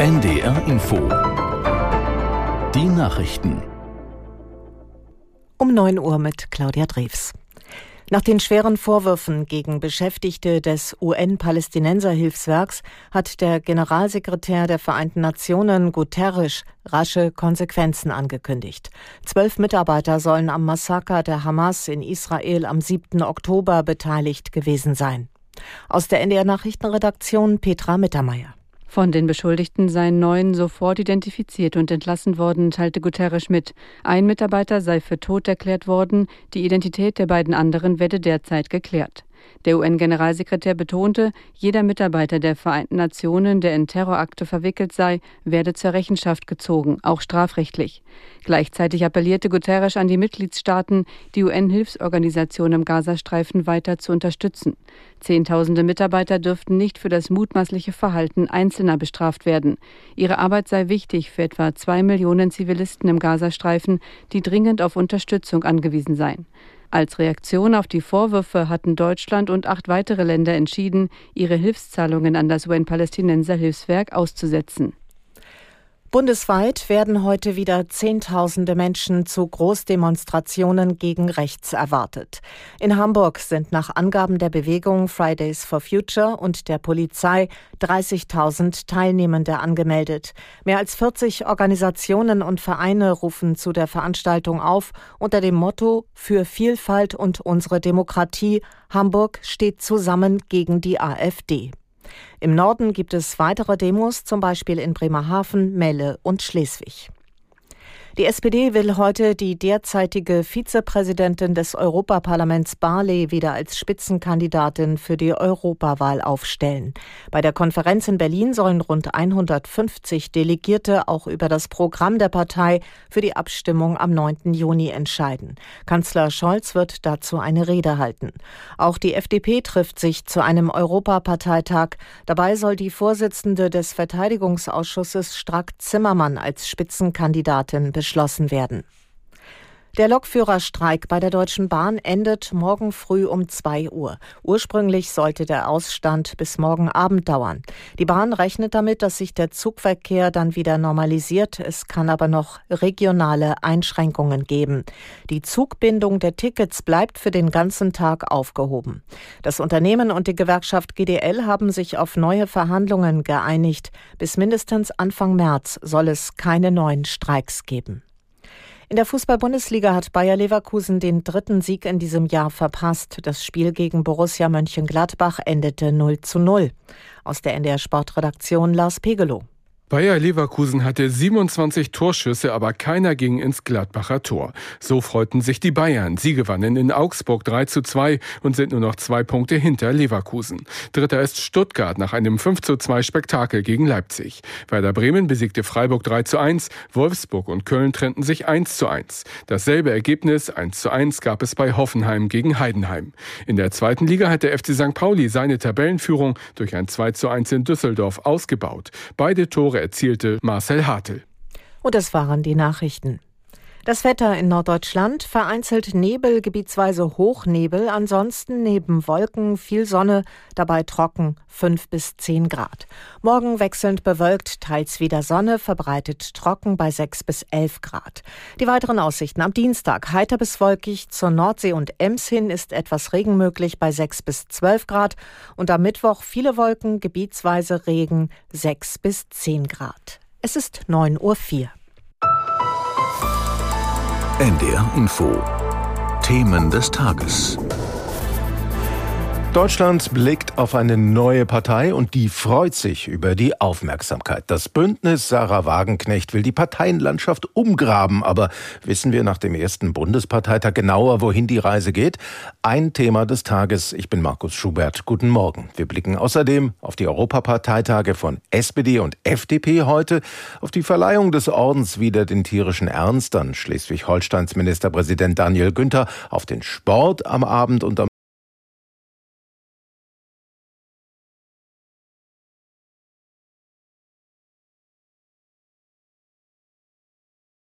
NDR Info. Die Nachrichten. Um 9 Uhr mit Claudia Drews. Nach den schweren Vorwürfen gegen Beschäftigte des UN-Palästinenser-Hilfswerks hat der Generalsekretär der Vereinten Nationen Guterres rasche Konsequenzen angekündigt. Zwölf Mitarbeiter sollen am Massaker der Hamas in Israel am 7. Oktober beteiligt gewesen sein. Aus der NDR Nachrichtenredaktion Petra Mittermeier. Von den Beschuldigten seien neun sofort identifiziert und entlassen worden, teilte Guterres mit. Ein Mitarbeiter sei für tot erklärt worden, die Identität der beiden anderen werde derzeit geklärt. Der UN-Generalsekretär betonte, jeder Mitarbeiter der Vereinten Nationen, der in Terrorakte verwickelt sei, werde zur Rechenschaft gezogen, auch strafrechtlich. Gleichzeitig appellierte Guterres an die Mitgliedstaaten, die UN-Hilfsorganisation im Gazastreifen weiter zu unterstützen. Zehntausende Mitarbeiter dürften nicht für das mutmaßliche Verhalten Einzelner bestraft werden. Ihre Arbeit sei wichtig für etwa zwei Millionen Zivilisten im Gazastreifen, die dringend auf Unterstützung angewiesen seien. Als Reaktion auf die Vorwürfe hatten Deutschland und acht weitere Länder entschieden, ihre Hilfszahlungen an das UN-Palästinenser Hilfswerk auszusetzen. Bundesweit werden heute wieder Zehntausende Menschen zu Großdemonstrationen gegen rechts erwartet. In Hamburg sind nach Angaben der Bewegung Fridays for Future und der Polizei 30.000 Teilnehmende angemeldet. Mehr als 40 Organisationen und Vereine rufen zu der Veranstaltung auf unter dem Motto Für Vielfalt und unsere Demokratie. Hamburg steht zusammen gegen die AfD. Im Norden gibt es weitere Demos, zum Beispiel in Bremerhaven, Melle und Schleswig. Die SPD will heute die derzeitige Vizepräsidentin des Europaparlaments Barley wieder als Spitzenkandidatin für die Europawahl aufstellen. Bei der Konferenz in Berlin sollen rund 150 Delegierte auch über das Programm der Partei für die Abstimmung am 9. Juni entscheiden. Kanzler Scholz wird dazu eine Rede halten. Auch die FDP trifft sich zu einem Europaparteitag. Dabei soll die Vorsitzende des Verteidigungsausschusses Strack Zimmermann als Spitzenkandidatin beschlossen werden. Der Lokführerstreik bei der Deutschen Bahn endet morgen früh um 2 Uhr. Ursprünglich sollte der Ausstand bis morgen Abend dauern. Die Bahn rechnet damit, dass sich der Zugverkehr dann wieder normalisiert. Es kann aber noch regionale Einschränkungen geben. Die Zugbindung der Tickets bleibt für den ganzen Tag aufgehoben. Das Unternehmen und die Gewerkschaft GDL haben sich auf neue Verhandlungen geeinigt. Bis mindestens Anfang März soll es keine neuen Streiks geben. In der Fußball-Bundesliga hat Bayer Leverkusen den dritten Sieg in diesem Jahr verpasst. Das Spiel gegen Borussia Mönchengladbach endete 0 zu 0. Aus der NDR Sportredaktion Lars Pegelow. Bayer Leverkusen hatte 27 Torschüsse, aber keiner ging ins Gladbacher Tor. So freuten sich die Bayern. Sie gewannen in Augsburg 3 zu 2 und sind nur noch zwei Punkte hinter Leverkusen. Dritter ist Stuttgart nach einem 5 zu 2 Spektakel gegen Leipzig. Werder Bremen besiegte Freiburg 3 zu 1, Wolfsburg und Köln trennten sich 1 zu 1. Dasselbe Ergebnis 1 zu 1 gab es bei Hoffenheim gegen Heidenheim. In der zweiten Liga hat der FC St. Pauli seine Tabellenführung durch ein 2 zu 1 in Düsseldorf ausgebaut. Beide Tore erzielte Marcel Hartl. Und das waren die Nachrichten. Das Wetter in Norddeutschland vereinzelt Nebel, gebietsweise Hochnebel, ansonsten neben Wolken viel Sonne, dabei trocken 5 bis 10 Grad. Morgen wechselnd bewölkt, teils wieder Sonne, verbreitet trocken bei 6 bis 11 Grad. Die weiteren Aussichten am Dienstag heiter bis wolkig, zur Nordsee und Ems hin ist etwas Regen möglich bei 6 bis 12 Grad und am Mittwoch viele Wolken, gebietsweise Regen 6 bis 10 Grad. Es ist 9.04 Uhr. NDR Info. Themen des Tages. Deutschland blickt auf eine neue Partei und die freut sich über die Aufmerksamkeit. Das Bündnis Sarah Wagenknecht will die Parteienlandschaft umgraben, aber wissen wir nach dem ersten Bundesparteitag genauer, wohin die Reise geht? Ein Thema des Tages. Ich bin Markus Schubert. Guten Morgen. Wir blicken außerdem auf die Europaparteitage von SPD und FDP heute, auf die Verleihung des Ordens wieder den tierischen Ernst an Schleswig-Holsteins Ministerpräsident Daniel Günther, auf den Sport am Abend und am